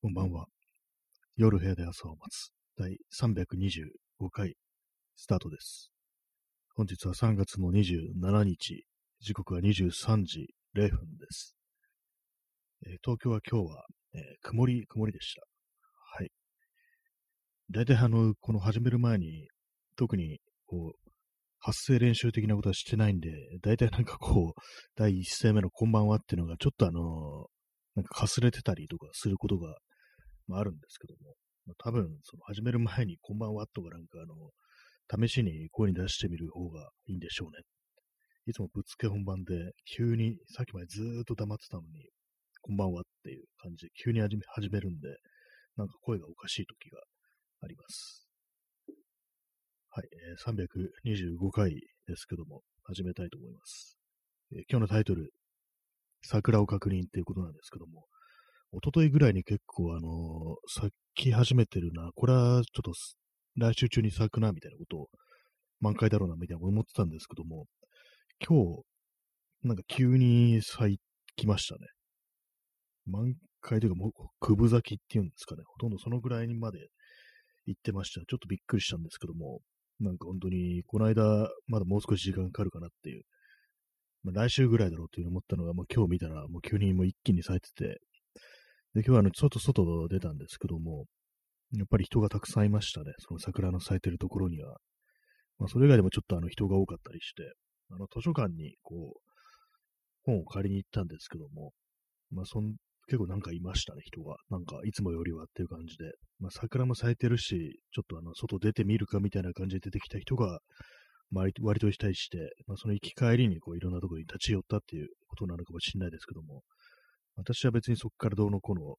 こんばんは。夜部屋で朝を待つ第325回スタートです。本日は3月の27日、時刻は23時0分です。えー東京は今日は、えー曇り、曇りでした。はい。大体あの、この始める前に、特にこう、発声練習的なことはしてないんで、大体なんかこう、第一声目のこんばんはっていうのがちょっとあの、なんかかすれてたりとかすることが、まあ、るんですけども、まあ、多分、その始める前にこんばんはとかなんかあの、試しに声に出してみる方がいいんでしょうね。いつもぶっつけ本番で、急に、さっきまでずっと黙ってたのに、こんばんはっていう感じで、急に始め始めるんで、なんか声がおかしい時があります。はい、えー325回ですけども、始めたいと思います。えー今日のタイトル、桜を確認っていうことなんですけども、一昨日ぐらいに結構あの咲き始めてるな、これはちょっと来週中に咲くな、みたいなことを、満開だろうな、みたいな思ってたんですけども、今日、なんか急に咲きましたね。満開というか、もう、くぶ咲きっていうんですかね。ほとんどそのぐらいにまで行ってました。ちょっとびっくりしたんですけども、なんか本当に、この間、まだもう少し時間かかるかなっていう、まあ、来週ぐらいだろうというふうに思ったのが、もう今日見たら、もう急にもう一気に咲いてて、で、今日はあの、外、外出たんですけども、やっぱり人がたくさんいましたね。その桜の咲いてるところには。まあ、それ以外でもちょっとあの、人が多かったりして、あの、図書館に、こう、本を借りに行ったんですけども、まあ、そん、結構なんかいましたね、人が。なんか、いつもよりはっていう感じで。まあ、桜も咲いてるし、ちょっとあの、外出てみるかみたいな感じで出てきた人が、割と割としたりして、まあ、その行き帰りにこういろんなところに立ち寄ったっていうことなのかもしれないですけども、私は別にそこからどうのこの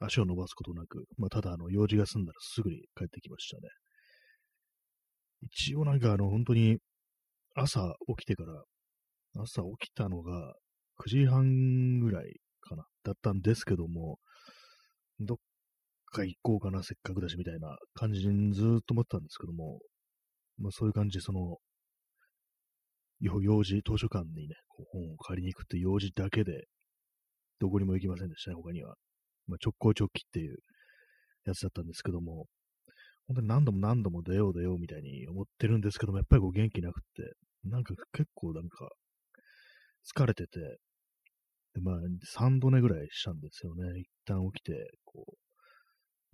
足を伸ばすことなく、まあ、ただあの用事が済んだらすぐに帰ってきましたね。一応なんかあの本当に朝起きてから、朝起きたのが9時半ぐらいかな、だったんですけども、どっか行こうかな、せっかくだしみたいな感じにずっと思ったんですけども、まあそういう感じでその、用事、図書館にね、本を借りに行くって用事だけで、どこにも行きませんでしたね、他には。まあ、直行直帰っていうやつだったんですけども、本当に何度も何度も出よう出ようみたいに思ってるんですけども、やっぱりこう元気なくって、なんか結構なんか疲れてて、でまあ3度寝ぐらいしたんですよね。一旦起きて、こ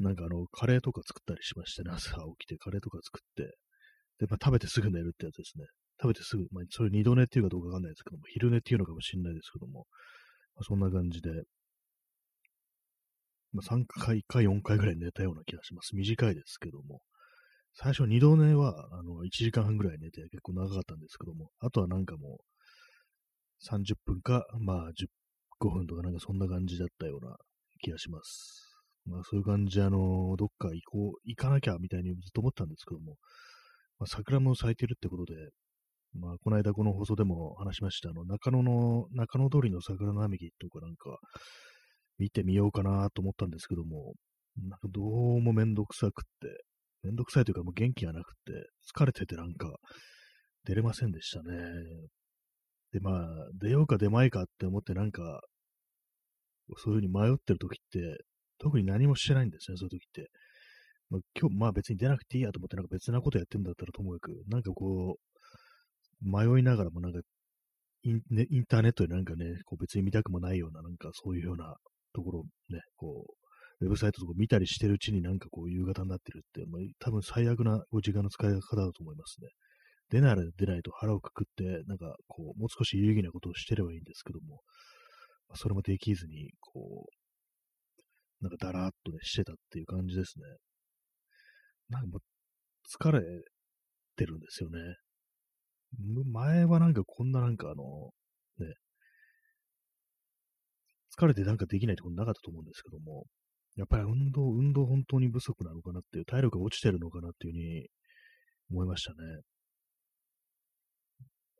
う、なんかあの、カレーとか作ったりしましてね、朝起きてカレーとか作って、で、まあ食べてすぐ寝るってやつですね。食べてすぐ、まあそれ二度寝っていうかどうかわかんないですけども、昼寝っていうのかもしれないですけども、そんな感じで、まあ、3回か4回ぐらい寝たような気がします。短いですけども。最初二度寝は、あの、1時間半ぐらい寝て結構長かったんですけども、あとはなんかもう、30分か、まあ、15分とかなんかそんな感じだったような気がします。まあ、そういう感じで、あの、どっか行こう、行かなきゃみたいにずっと思ったんですけども、まあ、桜も咲いてるってことで、まあ、この間この放送でも話しました、あの、中野の、中野通りの桜並木とかなんか、見てみようかなと思ったんですけども、なんかどうもめんどくさくって、めんどくさいというかもう元気がなくって、疲れててなんか、出れませんでしたね。で、まあ、出ようか出まいかって思ってなんか、そういうふうに迷ってる時って、特に何もしてないんですね、そういう時って。まあ、今日、まあ別に出なくていいやと思って、なんか別なことやってんだったらともかく、なんかこう、迷いながらもなんかイン、ね、インターネットでなんかね、こう別に見たくもないような、なんかそういうようなところね、こう、ウェブサイトとか見たりしてるうちになんかこう夕方になってるって、まあ、多分最悪なお時間の使い方だと思いますね。出ないら出ないと腹をくくって、なんかこう、もう少し有意義なことをしてればいいんですけども、まあ、それもできずに、こう、なんかだらーっとね、してたっていう感じですね。なんかもう、疲れてるんですよね。前はなんかこんななんかあの、ね、疲れてなんかできないってことなかったと思うんですけども、やっぱり運動、運動本当に不足なのかなっていう、体力が落ちてるのかなっていうふうに思いましたね。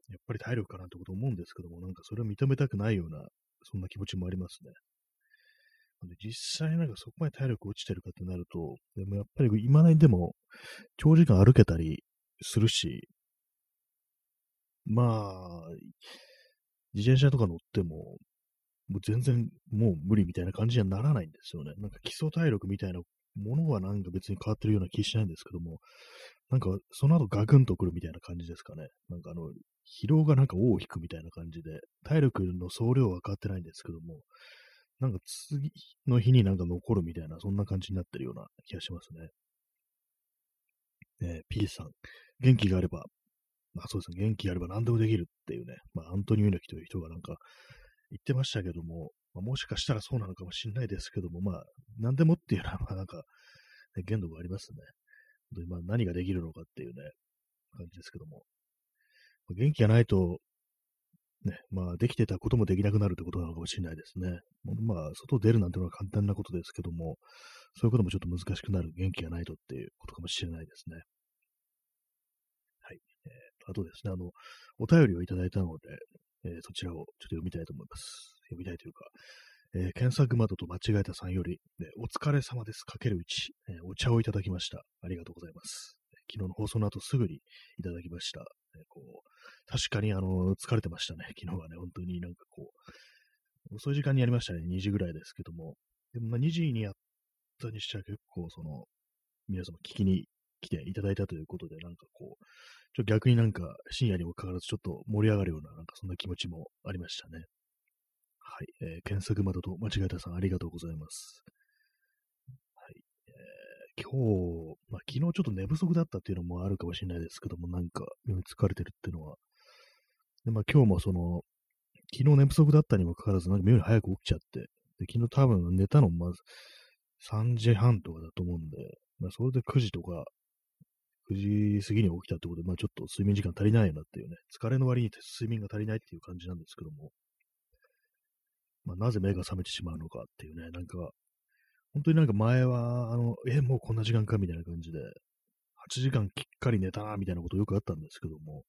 やっぱり体力かなってこと思うんですけども、なんかそれを認めたくないような、そんな気持ちもありますね。で実際なんかそこまで体力落ちてるかってなると、でもやっぱり今ないでも長時間歩けたりするし、まあ、自転車とか乗っても、もう全然もう無理みたいな感じにはならないんですよね。なんか基礎体力みたいなものはなんか別に変わってるような気しないんですけども、なんかその後ガクンとくるみたいな感じですかね。なんかあの、疲労がなんか尾を引くみたいな感じで、体力の総量は変わってないんですけども、なんか次の日になんか残るみたいな、そんな感じになってるような気がしますね。えー、P さん、元気があれば、まあそうですね、元気があれば何でもできるっていうね、まあアントニオ猪木という人がなんか言ってましたけども、まあ、もしかしたらそうなのかもしれないですけども、まあ何でもっていうのは、まあなんか、ね、限度がありますね。まあ何ができるのかっていうね、感じですけども。まあ、元気がないと、ね、まあできてたこともできなくなるってことなのかもしれないですね。まあ外出るなんてのは簡単なことですけども、そういうこともちょっと難しくなる元気がないとっていうことかもしれないですね。あとですね、あの、お便りをいただいたので、えー、そちらをちょっと読みたいと思います。読みたいというか、えー、検索窓と間違えたさんより、ね、お疲れ様です。かける1、えー、お茶をいただきました。ありがとうございます。昨日の放送の後すぐにいただきました。えー、こう確かに、あの、疲れてましたね。昨日はね、本当になんかこう、遅い時間にやりましたね。2時ぐらいですけども。でも、ま、2時にやったにしちゃ結構、その、皆様聞きに来ていただいたということで、なんかこう、ちょっと逆になんか深夜にもかかわらずちょっと盛り上がるような、なんかそんな気持ちもありましたね。はい。えー、検索窓と間違えたさん、ありがとうございます。はい。えー、今日、まあ、昨日ちょっと寝不足だったっていうのもあるかもしれないですけども、なんか、疲れてるっていうのは。で、まあ、今日もその、昨日寝不足だったにもかかわらず、なんか妙に早く起きちゃって、で昨日多分寝たのまず3時半とかだと思うんで、まあ、それで9時とか、9時過ぎに起きたってことで、まあちょっと睡眠時間足りないなっていうね、疲れの割に睡眠が足りないっていう感じなんですけども、まあ、なぜ目が覚めてしまうのかっていうね、なんか、本当になんか前は、あの、え、もうこんな時間かみたいな感じで、8時間きっかり寝たな、みたいなことよくあったんですけども、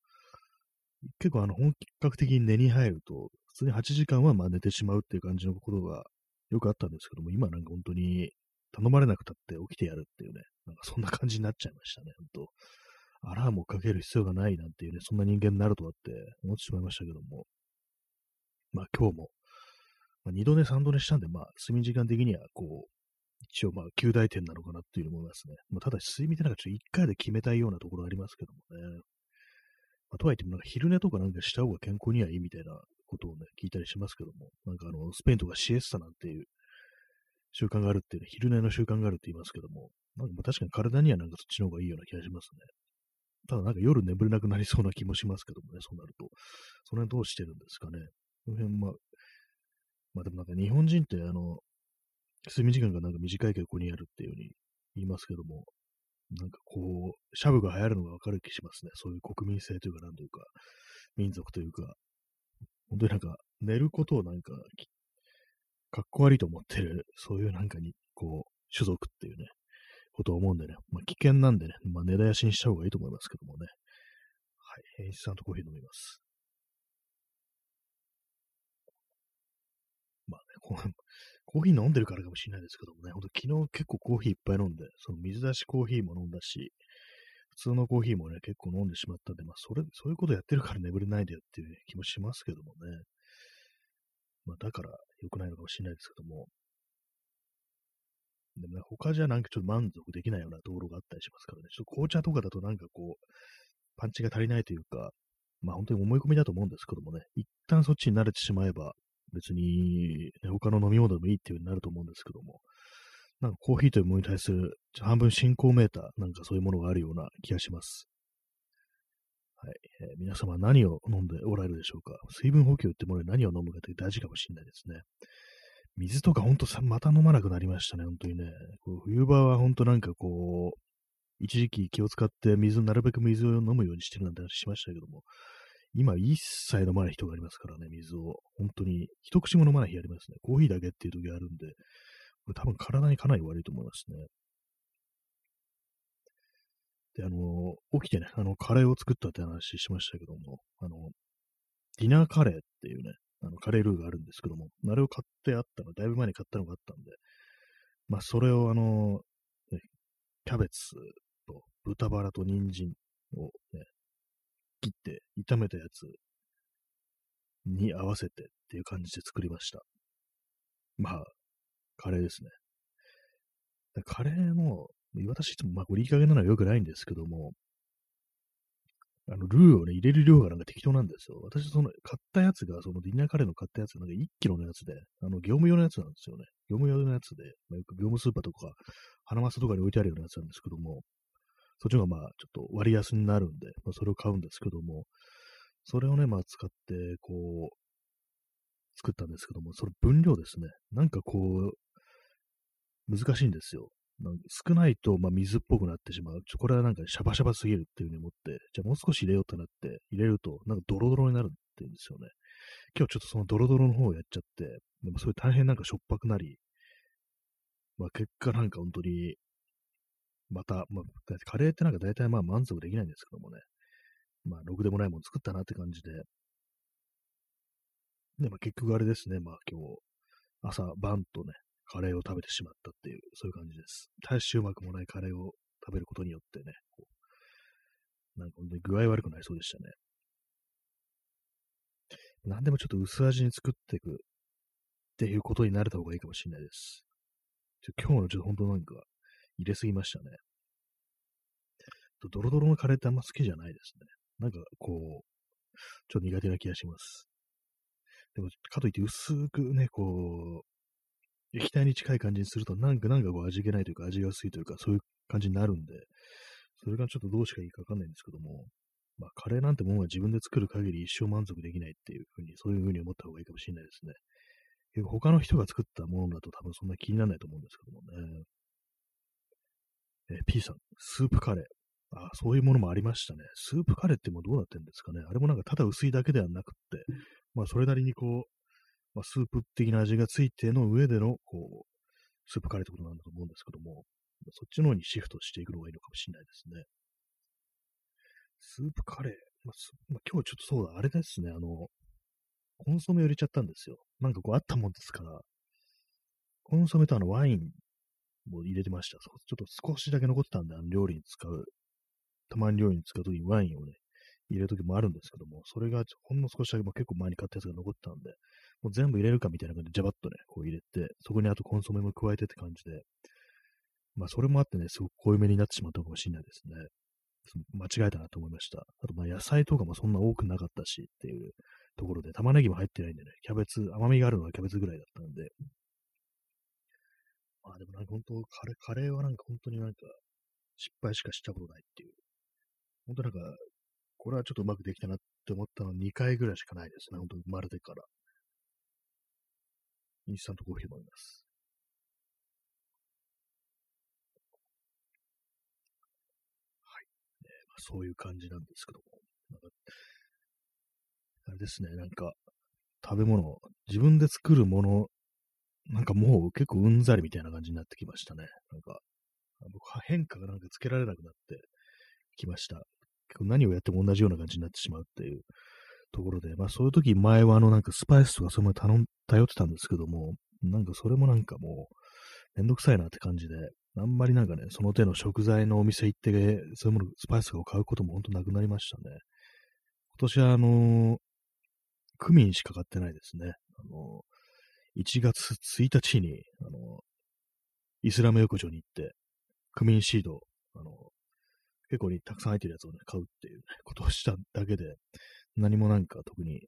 結構あの、本格的に寝に入ると、普通に8時間はまあ寝てしまうっていう感じのことがよくあったんですけども、今なんか本当に頼まれなくたって起きてやるっていうね、なんかそんな感じになっちゃいましたね、本当。アラームをかける必要がないなんていうね、そんな人間になるとはって思ってしまいましたけども、まあ今日もまあ、2度寝3度寝したんで、まあ、睡眠時間的には、こう、一応まあ、9大点なのかなっていう思いますね。まあ、ただ、睡眠ってなんかちょっと1回で決めたいようなところありますけどもね。まあ、とはいっても、なんか昼寝とかなんかした方が健康にはいいみたいなことをね、聞いたりしますけども、なんかあの、スペインとかシエスタなんていう習慣があるっていうね、昼寝の習慣があるって言いますけども、なんか確かに体にはなんかそっちの方がいいような気がしますね。ただなんか夜眠れなくなりそうな気もしますけどもね、そうなると。その辺どうしてるんですかね。この辺、まあ、まあでもなんか日本人ってあの、睡眠時間がなんか短い傾向にあるっていうふうに言いますけども、なんかこう、シャブが流行るのがわかる気しますね。そういう国民性というか、なんというか、民族というか、本当になんか、寝ることをなんか、かっこ悪いと思ってる、そういうなんかに、こう、種族っていうね、ことを思うんでね、まあ危険なんでね、まあ根絶やしにした方がいいと思いますけどもね。はい、インスタントコーヒー飲みます。まあねコーヒー飲んでるからかもしれないですけどもね、ほんと昨日結構コーヒーいっぱい飲んで、その水出しコーヒーも飲んだし、普通のコーヒーもね、結構飲んでしまったんで、まあ、それ、そういうことやってるから眠れないでよっていう気もしますけどもね。まあ、だから良くないのかもしれないですけども。でもね、他じゃなんかちょっと満足できないようなところがあったりしますからね。ちょっと紅茶とかだとなんかこう、パンチが足りないというか、まあ本当に思い込みだと思うんですけどもね、一旦そっちに慣れてしまえば、別に、他の飲み物でもいいっていう風になると思うんですけども、なんかコーヒーというものに対する半分進行メーター、なんかそういうものがあるような気がします。はい。えー、皆様何を飲んでおられるでしょうか？水分補給ってもの何を飲むかって大事かもしれないですね。水とかほんとさ、また飲まなくなりましたね、本当にね。こう冬場はほんとなんかこう、一時期気を使って水、なるべく水を飲むようにしてるなんて話しましたけども、今一切飲まない人がありますからね、水を。本当に、一口も飲まない日ありますね。コーヒーだけっていう時あるんで、これ多分体にかなり悪いと思いますね。で、あの、起きてね、あの、カレーを作ったって話しましたけども、あの、ディナーカレーっていうね、あの、カレールーがあるんですけども、あれを買ってあったの、だいぶ前に買ったのがあったんで、まあ、それをあの、ね、キャベツと豚バラと人参をね、切って炒めたやつに合わせてっていう感じで作りました。まあ、カレーですね。カレー私いつも、まあ、これいい加減なのは良くないんですけども、あの、ルーをね、入れる量がなんか適当なんですよ。私、その、買ったやつが、そのディナーカレーの買ったやつが、なんか1キロのやつで、あの、業務用のやつなんですよね。業務用のやつで、まあ、よく業務スーパーとか、花マスとかに置いてあるようなやつなんですけども、そっちの方がまあ、ちょっと割安になるんで、まあ、それを買うんですけども、それをね、まあ、使って、こう、作ったんですけども、その分量ですね。なんかこう、難しいんですよ。少ないと、まあ、水っぽくなってしまう。これはなんかシャバシャバすぎるっていうふうに思って、じゃあもう少し入れようとなって、入れると、なんかドロドロになるっていうんですよね。今日ちょっとそのドロドロの方をやっちゃって、でもそれ大変なんかしょっぱくなり、まあ結果なんか本当に、また、まあ、カレーってなんか大体まあ満足できないんですけどもね。まあ、ろくでもないもの作ったなって感じで。で、まあ結局あれですね。まあ今日、朝晩とね、カレーを食べてしまったっていう、そういう感じです。大してうまくもないカレーを食べることによってね、こうなんか本当に具合悪くなりそうでしたね。何でもちょっと薄味に作っていくっていうことになれた方がいいかもしれないです。今日のちょっと本当なんか入れすぎましたね。ドロドロのカレーってあんま好きじゃないですね。なんかこう、ちょっと苦手な気がします。でも、かといって薄くね、こう、液体に近い感じにすると、なんかなんかこう味気ないというか、味が薄いというか、そういう感じになるんで、それがちょっとどうしかいいかわかんないんですけども、まあ、カレーなんてものは自分で作る限り一生満足できないっていうふうに、そういうふうに思った方がいいかもしれないですね。結構他の人が作ったものだと多分そんな気にならないと思うんですけどもね。え P さん、スープカレー。あ、そういうものもありましたね。スープカレーってもうどうなってんですかね。あれもなんかただ薄いだけではなくって、まあそれなりにこう、まあ、スープ的な味がついての上での、こう、スープカレーってことなんだと思うんですけども、そっちの方にシフトしていくのがいいのかもしれないですね。スープカレー。まあまあ、今日ちょっとそうだ、あれですね、あの、コンソメを入れちゃったんですよ。なんかこうあったもんですから、コンソメとあのワインも入れてました。ちょっと少しだけ残ってたんで、あの料理に使う、たまに料理に使うときにワインをね、入れるときもあるんですけども、それがほんの少しだけ、まあ、結構前に買ったやつが残ってたんで、もう全部入れるかみたいな感じで、ジャバッとね、こう入れて、そこにあとコンソメも加えてって感じで、まあ、それもあってね、すごく濃いめになってしまったかもしれないですね。間違えたなと思いました。あと、まあ、野菜とかもそんな多くなかったしっていうところで、玉ねぎも入ってないんでね、キャベツ、甘みがあるのはキャベツぐらいだったんで、まあでもなんか本当、カレー、カレーはなんか本当になんか失敗しかしたことないっていう。本当なんか、これはちょっとうまくできたなって思ったの2回ぐらいしかないですね。本当生まれてから。インスタントコーヒー飲みます。はい。ねまあ、そういう感じなんですけども。なんかあれですね、なんか、食べ物、自分で作るもの、なんかもう結構うんざりみたいな感じになってきましたね。なんか、僕は変化がなんかつけられなくなってきました。結構何をやっても同じような感じになってしまうっていうところで、まあそういう時前はあのなんかスパイスとかその頼ん、頼ってたんですけども、なんかそれもなんかもうめんどくさいなって感じで、あんまりなんかね、その手の食材のお店行って、そういうもの、スパイスを買うことも本当なくなりましたね。今年はあのー、クミンしか買ってないですね。あのー、1月1日に、あのー、イスラム浴場に行って、クミンシード、あの結構にたくさん入ってるやつをね、買うっていう、ね、ことをしただけで、何もなんか特に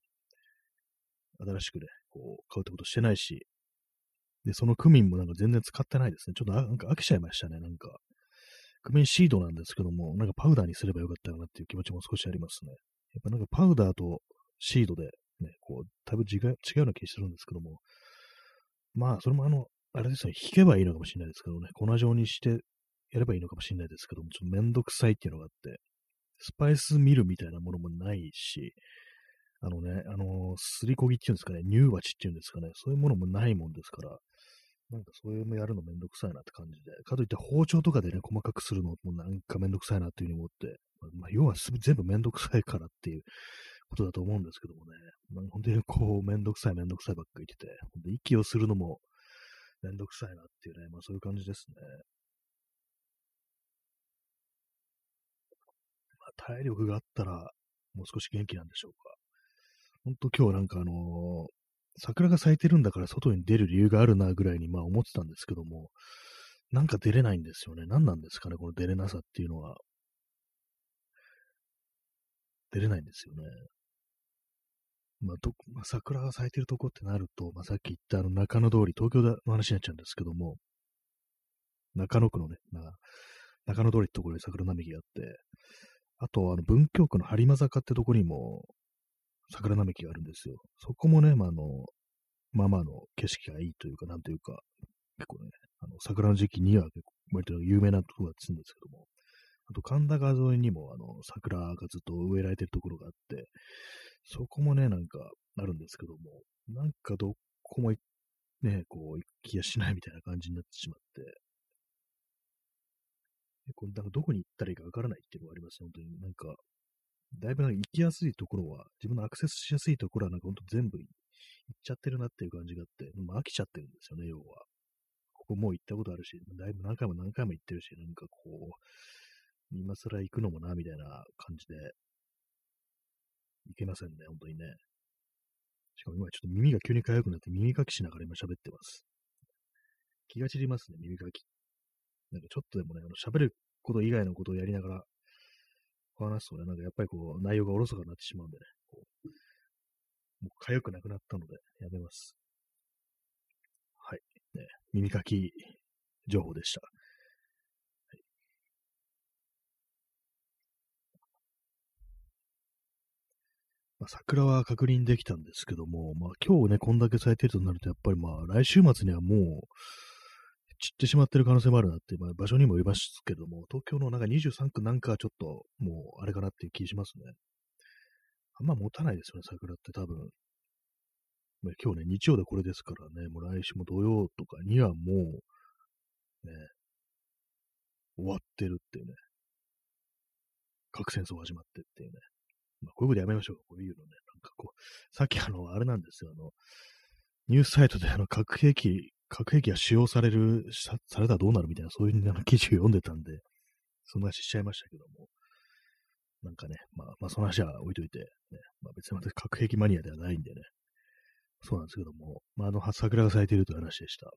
新しくね、こう、買うってことしてないし、で、そのクミンもなんか全然使ってないですね。ちょっとなんか飽きちゃいましたね、なんか。クミンシードなんですけども、なんかパウダーにすればよかったかなっていう気持ちも少しありますね。やっぱなんかパウダーとシードでね、こう、だいぶ違う違うような気がするんですけども、まあ、それもあの、あれですね、引けばいいのかもしれないですけどね、粉状にしてやればいいのかもしれないですけども、ちょっとめんどくさいっていうのがあって、スパイスミルみたいなものもないし、あのね、あのー、すりこぎっていうんですかね、乳鉢っていうんですかね、そういうものもないもんですから、なんかそういうのやるのめんどくさいなって感じで、かといって包丁とかでね、細かくするのもなんかめんどくさいなっていうふうに思って、まあ、要は全部めんどくさいからっていうことだと思うんですけどもね、まあ、本当にこう、めんどくさいめんどくさいばっかり言ってて、本当息をするのもめんどくさいなっていうね、まあそういう感じですね。体力があったら、もう少し元気なんでしょうか。ほんと今日なんかあのー、桜が咲いてるんだから外に出る理由があるなぐらいにまあ思ってたんですけども、なんか出れないんですよね。何なんですかね、この出れなさっていうのは。出れないんですよね。まあ、ど、まあ、桜が咲いてるとこってなると、まあ、さっき言ったあの中野通り、東京の話になっちゃうんですけども、中野区のね、中野通りってところに桜並木があって、あと、あの、文京区の播磨坂ってとこにも桜並木があるんですよ。そこもね、まあ、あの、まあまあの景色がいいというか、なんというか、結構ね、あの、桜の時期には結構、割と有名なところがつんですけども、あと神田川沿いにも、あの、桜がずっと植えられてるところがあって、そこもね、なんかあるんですけども、なんかどこもね、こう、行きやしないみたいな感じになってしまって、これなんかどこに行ったらいいかわからないっていうのがあります、本当に。なんか、だいぶなんか行きやすいところは、自分のアクセスしやすいところはなんかほんと全部行っちゃってるなっていう感じがあって、もう飽きちゃってるんですよね、要は。ここもう行ったことあるし、だいぶ何回も何回も行ってるし、なんかこう、今更行くのもな、みたいな感じで、いけませんね、本当にね。しかも今ちょっと耳が急に痒くなって耳かきしながら今喋ってます。気が散りますね、耳かき。なんかちょっとでもね、あの喋ること以外のことをやりながら話すとね、なんかやっぱりこう内容がおろそかになってしまうんでね、こうもう痒くなくなったのでやめます。はい。ね、耳かき情報でした。まあ、桜は確認できたんですけども、まあ今日ね、こんだけ咲いてるとなると、やっぱりまあ来週末にはもう散ってしまってる可能性もあるなって、まあ場所にもよりますけども、東京のなんか23区なんかちょっともうあれかなっていう気しますね。あんま持たないですよね、桜って多分。まあ、今日ね、日曜でこれですからね、もう来週も土曜とかにはもう、ね、終わってるっていうね。核戦争始まってっていうね。まあ、こういうことやめましょう。こういうのね。なんかこう、さっきあの、あれなんですよ。あの、ニュースサイトであの、核兵器、核兵器が使用される、されたらどうなるみたいな、そういうな記事を読んでたんで、そんな話しちゃいましたけども。なんかね、まあ、まあ、その話は置いといて、ね、まあ別に私核兵器マニアではないんでね。そうなんですけども、まあ、あの、桜が咲いているという話でした。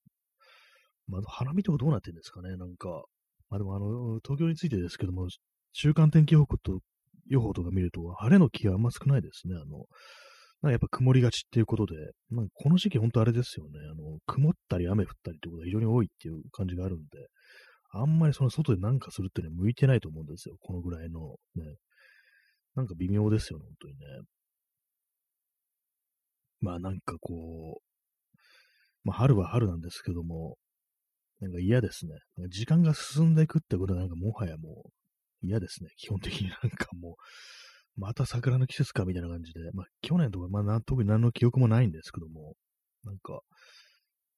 まあ、花見とかどうなってんですかね、なんか。まあでもあの、東京についてですけども、週間天気予報と予報とか見ると、晴れの気があんま少ないですね。あの、なんかやっぱ曇りがちっていうことで、なんこの時期本当あれですよね。あの、曇ったり雨降ったりってことが非常に多いっていう感じがあるんで、あんまりその外で何かするっていうのは向いてないと思うんですよ。このぐらいのね。なんか微妙ですよね、本当にね。まあなんかこう、まあ春は春なんですけども、なんか嫌ですね。なんか時間が進んでいくってことはなんかもはやもう嫌ですね。基本的になんかもう、また桜の季節かみたいな感じで、まあ去年とか、まあ特に何の記憶もないんですけども、なんか、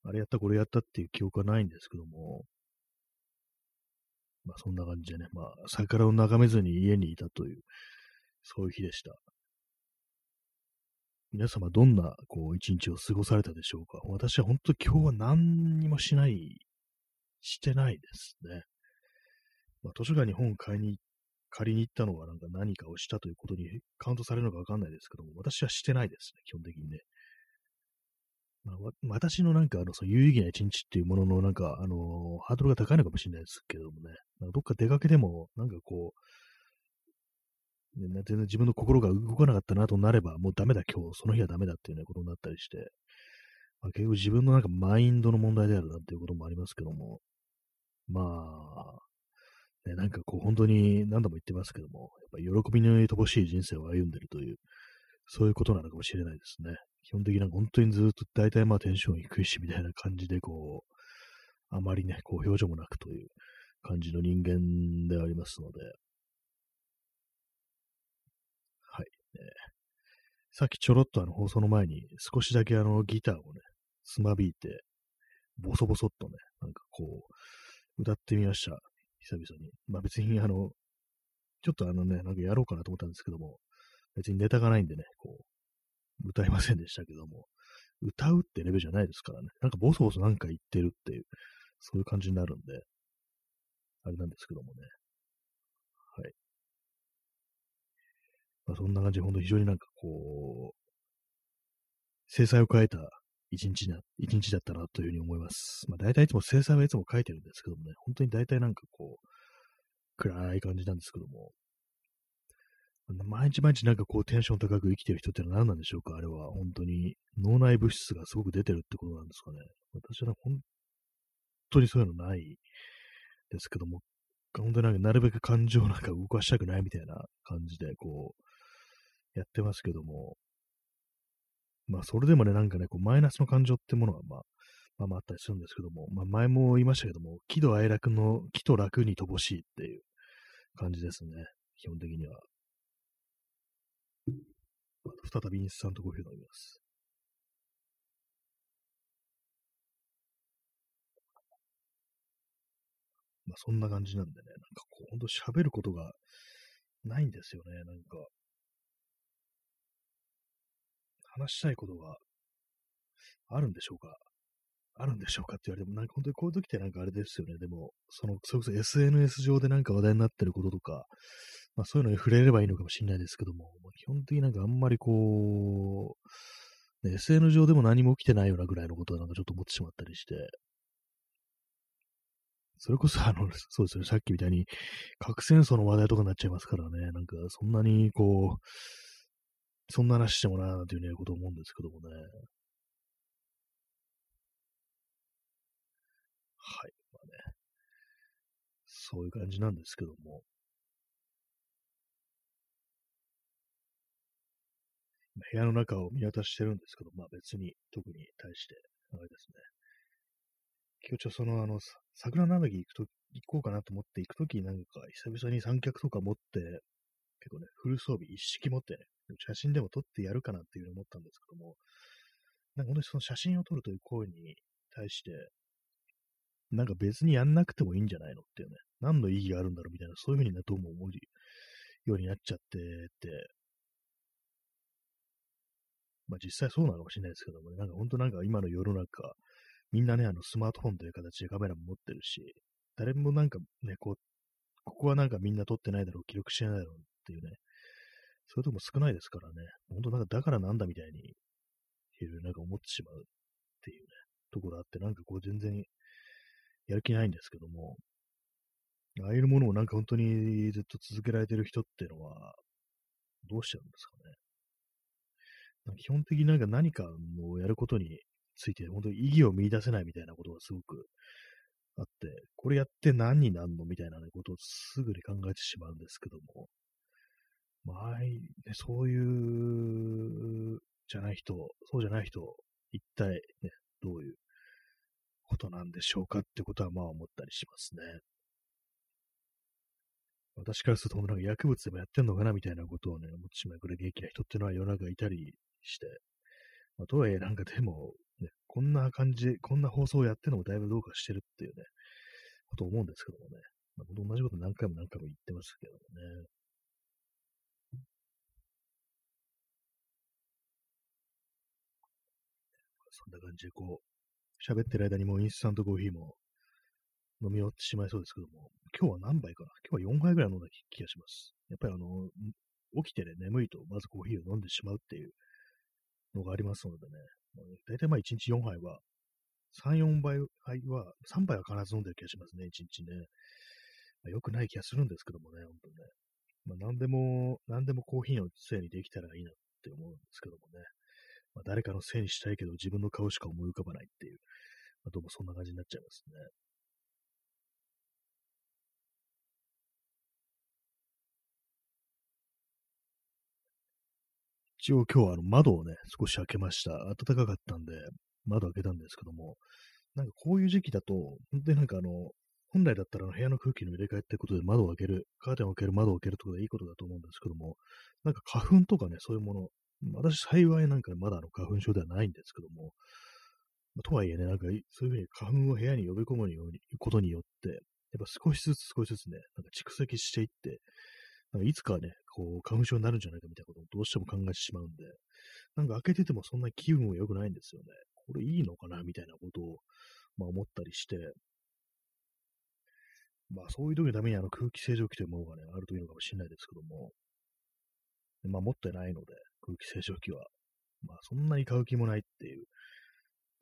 あれやったこれやったっていう記憶はないんですけども、まあそんな感じでね、まあ桜を眺めずに家にいたという、そういう日でした。皆様どんなこう一日を過ごされたでしょうか。私は本当今日は何にもしない、してないですね。まあ、図書館に本を買いに行っ、借りに行ったのはなんか何かをしたということにカウントされるのかわかんないですけども、私はしてないですね、基本的にね。まあ、私のなんかあの、その有意義な一日っていうもののなんか、あのー、ハードルが高いのかもしれないですけどもね、どっか出かけても、なんかこう、ね、全然自分の心が動かなかったなとなれば、もうダメだ、今日、その日はダメだっていうね、ことになったりして、まあ、結局自分のなんかマインドの問題であるなっていうこともありますけども、まあ、ね、なんかこう本当に何度も言ってますけども、やっぱ喜びの乏しい人生を歩んでるという、そういうことなのかもしれないですね。基本的にな本当にずっと大体まあテンション低いしみたいな感じでこう、あまりね、こう表情もなくという感じの人間でありますので、はい。ね、さっきちょろっとあの放送の前に少しだけあのギターをね、つまびいて、ボソボソっとね、なんかこう、歌ってみました。久々に。まあ別にあの、ちょっとあのね、なんかやろうかなと思ったんですけども、別にネタがないんでね、こう、歌いませんでしたけども、歌うってレベルじゃないですからね、なんかボソボソなんか言ってるっていう、そういう感じになるんで、あれなんですけどもね。はい。まあそんな感じで、ほんと非常になんかこう、制裁を変えた一日な、一日だったなというふうに思います。まあ大体いつも制裁はいつも書いてるんですけどもね、本当に大体なんかこう、暗い感じなんですけども、毎日毎日なんかこうテンション高く生きてる人ってのは何なんでしょうか？あれは。本当に脳内物質がすごく出てるってことなんですかね。私は本当にそういうのないですけども、本当になんかなるべく感情なんか動かしたくないみたいな感じでこうやってますけども、まあそれでもねなんかねこうマイナスの感情ってものはまあまあまああったりするんですけども、まあ前も言いましたけども、喜怒哀楽の喜と楽に乏しいっていう感じですね。基本的には。再びインスタントコーヒー飲みます。まあそんな感じなんでね、なんかこう、ほんと喋ることがないんですよね、なんか。話したいことがあるんでしょうか？あるんでしょうかって言われても、なんか本当にこういう時ってなんかあれですよね。でも、その、それこそ SNS 上でなんか話題になってることとか、まあそういうのに触れればいいのかもしれないですけども、まあ、基本的になんかあんまりこう、ね、SNS 上でも何も起きてないようなぐらいのことはなんかちょっと思ってしまったりして、それこそあの、そうですね、さっきみたいに核戦争の話題とかになっちゃいますからね、なんかそんなにこう、そんな話してもなーなんていうね、こと思うんですけどもね。はい。まあね。そういう感じなんですけども。部屋の中を見渡してるんですけど、まあ別に特に対して、あれですね。今日ちょそのあの、桜並木行くと、行こうかなと思って行くときなんか久々に三脚とか持って、結構ね、フル装備一式持ってね、写真でも撮ってやるかなっていうふうに思ったんですけども、なんか本当にその写真を撮るという行為に対して、なんか別にやんなくてもいいんじゃないのっていうね、何の意義があるんだろうみたいな、そういうふうにね、どうも思うようになっちゃってて、まあ実際そうなのかもしれないですけどもね、なんか本当なんか今の世の中、みんなね、あのスマートフォンという形でカメラも持ってるし、誰もなんかね、こう、ここはなんかみんな撮ってないだろう、記録してないだろうっていうね、そういうとこも少ないですからね、本当なんかだからなんだみたいに、いろいろなんか思ってしまうっていうね、ところあって、なんかこう全然やる気ないんですけども、ああいうものをなんか本当にずっと続けられてる人っていうのは、どうしちゃうんですかね。なんか基本的になんか何かをやることについて、本当に意義を見出せないみたいなことがすごくあって、これやって何になんのみたいな、ことをすぐに考えてしまうんですけども、まあ、ね、そういう、じゃない人、そうじゃない人、一体ね、どういうことなんでしょうかってことはまあ思ったりしますね。私からすると、なんか薬物でもやってんのかなみたいなことをね、思ってしまうくらい元気な人っていうのは世の中いたりして、まあ、とはいえなんかでも、ね、こんな感じ、こんな放送をやってるのもだいぶどうかしてるっていうね、こと思うんですけどもね。まあ、同じこと何回も何回も言ってますけどもね。そんな感じでこう、喋ってる間にもうインスタントコーヒーも飲み終わってしまいそうですけども、今日は何杯かな？今日は4杯ぐらい飲んだ気がします。やっぱりあの、起きてね、眠いとまずコーヒーを飲んでしまうっていうのがありますのでね、大体まあ1日4杯は、3、4杯は、3杯は必ず飲んでる気がしますね、1日ね。まあ、よくない気がするんですけどもね、本当にね。まあ、何でも、何でもコーヒーのせいにできたらいいなって思うんですけどもね。まあ、誰かのせいにしたいけど自分の顔しか思い浮かばないっていう、まあ、どうもそんな感じになっちゃいますね。一応今日はあの窓をね、少し開けました。暖かかったんで、窓開けたんですけども、なんかこういう時期だと、本当になんかあの、本来だったら部屋の空気の入れ替えってことで窓を開ける、カーテンを開ける、窓を開けるってことでいいことだと思うんですけども、なんか花粉とかね、そういうもの、私幸いなんかまだあの花粉症ではないんですけども、とはいえね、なんかそういうふうに花粉を部屋に呼び込むようにことによって、やっぱ少しずつ少しずつね、なんか蓄積していって、なんかいつかね、こう、花粉症になるんじゃないかみたいなことをどうしても考えてしまうんで、なんか開けててもそんな気分は良くないんですよね。これいいのかなみたいなことを、まあ思ったりして、まあそういう時のためにあの空気清浄機というものがね、あるといいのかもしれないですけども、まあ持ってないので、空気清浄機は。まあ、そんなに買う気もないっていう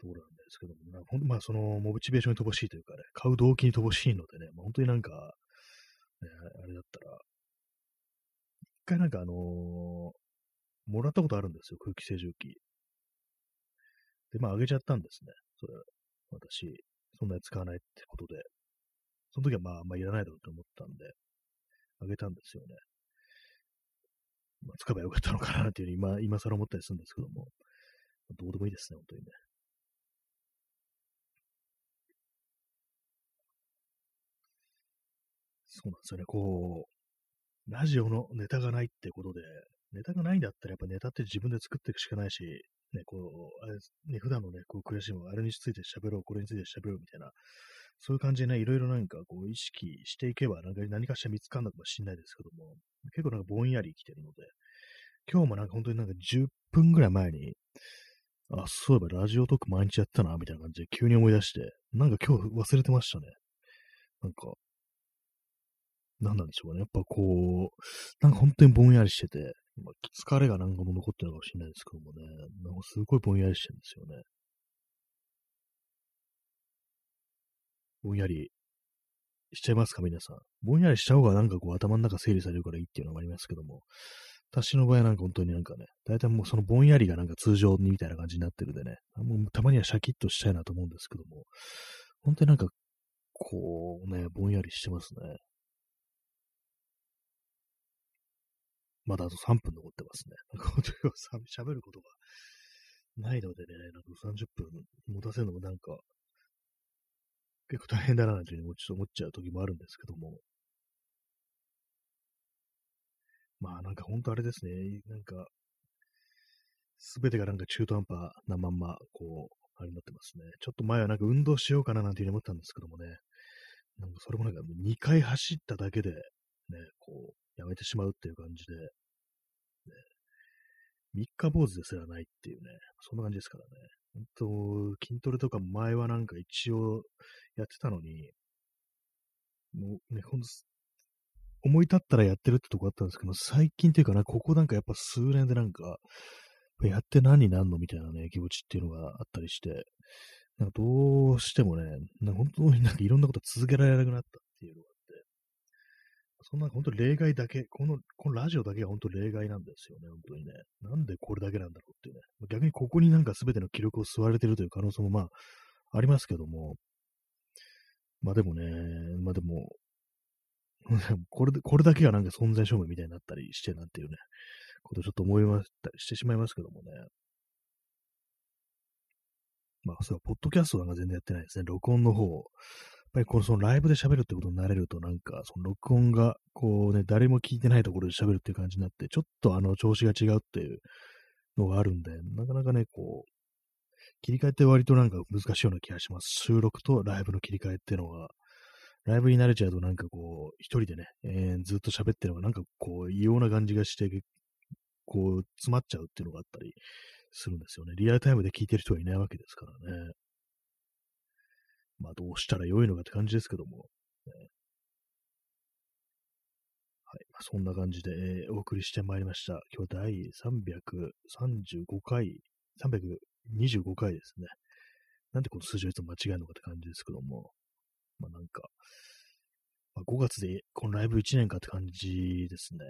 ところなんですけども、なほんまあ、その、モチベーションに乏しいというかね、買う動機に乏しいのでね、まあ、本当になんか、ね、あれだったら、一回なんかあのー、もらったことあるんですよ、空気清浄機。で、まあ、あげちゃったんですね。それ、私、そんなに使わないってことで。その時はまあ、まあんまいらないだろうと思ったんで、あげたんですよね。まあ、使えばよかったのかなっていうふうに今、今更思ったりするんですけども、どうでもいいですね、本当にね。そうなんですよね、こう、ラジオのネタがないってことで、ネタがないんだったらやっぱネタって自分で作っていくしかないし、ね、こう、あれ、ね、普段のね、こう、悔しいも、あれについて喋ろう、これについて喋ろうみたいな、そういう感じでね、いろいろなんかこう意識していけば、なんか何かしら見つかんのかもしれないですけども、結構なんかぼんやり来てるので、今日もなんか本当になんか10分ぐらい前に、あ、そういえばラジオトーク毎日やったな、みたいな感じで急に思い出して、なんか今日忘れてましたね。なんか、何なんでしょうかね。やっぱこう、なんか本当にぼんやりしてて、まあ、疲れがなんかも残ってるのかもしれないですけどもね、なんかすごいぼんやりしてるんですよね。ぼんやりしちゃいますか、皆さん。ぼんやりしちゃう方がなんかこう頭の中整理されるからいいっていうのもありますけども、私の場合はなんか本当になんかね、大体もうそのぼんやりがなんか通常にみたいな感じになってるんでね、もうたまにはシャキッとしたいなと思うんですけども、本当になんか、こうね、ぼんやりしてますね。まだあと3分残ってますね。喋ることがないのでね、なんか30分持たせるのもなんか結構大変だなというふうに思っちゃう時もあるんですけども。まあなんか本当あれですね、なんか、すべてがなんか中途半端なまんま、こう、あれになってますね。ちょっと前はなんか運動しようかななんていうふうに思ったんですけどもね、なんかそれもなんか2回走っただけで、ね、こう、やめてしまうっていう感じで、ね、三日坊主ですらないっていうね、そんな感じですからね。本当、筋トレとか前はなんか一応やってたのに、もうね、ほんと、思い立ったらやってるってとこあったんですけど、最近っていうかな、ここなんかやっぱ数年でなんか、やって何になんのみたいなね、気持ちっていうのがあったりして、なんかどうしてもね、なんか本当になんかいろんなこと続けられなくなったっていうのがそんな本当例外だけ、この、このラジオだけが本当例外なんですよね、本当にね。なんでこれだけなんだろうっていうね。逆にここになんか全ての記録を吸われてるという可能性もまあ、ありますけども。まあでもね、まあでも、これ、これだけがなんか存在証明みたいになったりしてなんていうね、ことちょっと思いましたりしてしまいますけどもね。まあ、そう、ポッドキャストなんか全然やってないですね。録音の方っぱりこのそのライブで喋るってことになれるとなんか、その録音がこうね、誰も聞いてないところで喋るっていう感じになって、ちょっとあの調子が違うっていうのがあるんで、なかなかね、こう、切り替えって割となんか難しいような気がします。収録とライブの切り替えっていうのが、ライブに慣れちゃうとなんかこう、一人でね、えー、ずっと喋ってるのがなんかこう、異様な感じがして、こう、詰まっちゃうっていうのがあったりするんですよね。リアルタイムで聞いてる人はいないわけですからね。まあ、どうしたらよいのかって感じですけども、ね、はい。まあ、そんな感じで、えー、お送りしてまいりました。今日第335回、325回ですね。なんでこの数字をいつも間違えるのかって感じですけども、まあなんか、まあ、5月でこのライブ1年かって感じですね。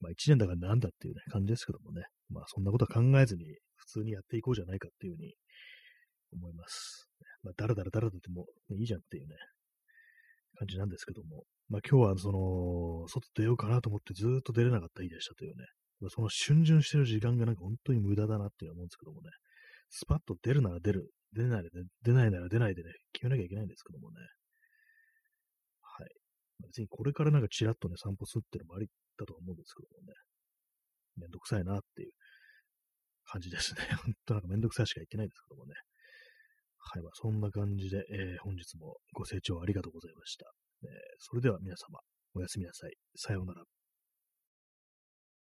まあ1年だからなんだっていうね感じですけどもね。まあそんなことは考えずに普通にやっていこうじゃないかっていうふうに思います。まあ、だらだらだらだっても、いいじゃんっていうね、感じなんですけども、まあ今日はその、外出ようかなと思ってずっと出れなかった日でしたというね、その逡巡してる時間がなんか本当に無駄だなって思うんですけどもね、スパッと出るなら出る、出ないで、出ないなら出ないでね、決めなきゃいけないんですけどもね。はい。別にこれからなんかちらっとね、散歩するっていうのもありだと思うんですけどもね。めんどくさいなっていう感じですね。本当なんかめんどくさいしか言ってないんですけどもね。はい、まあ、そんな感じで、えー、本日もご清聴ありがとうございました。えー、それでは皆様、おやすみなさい。さようなら。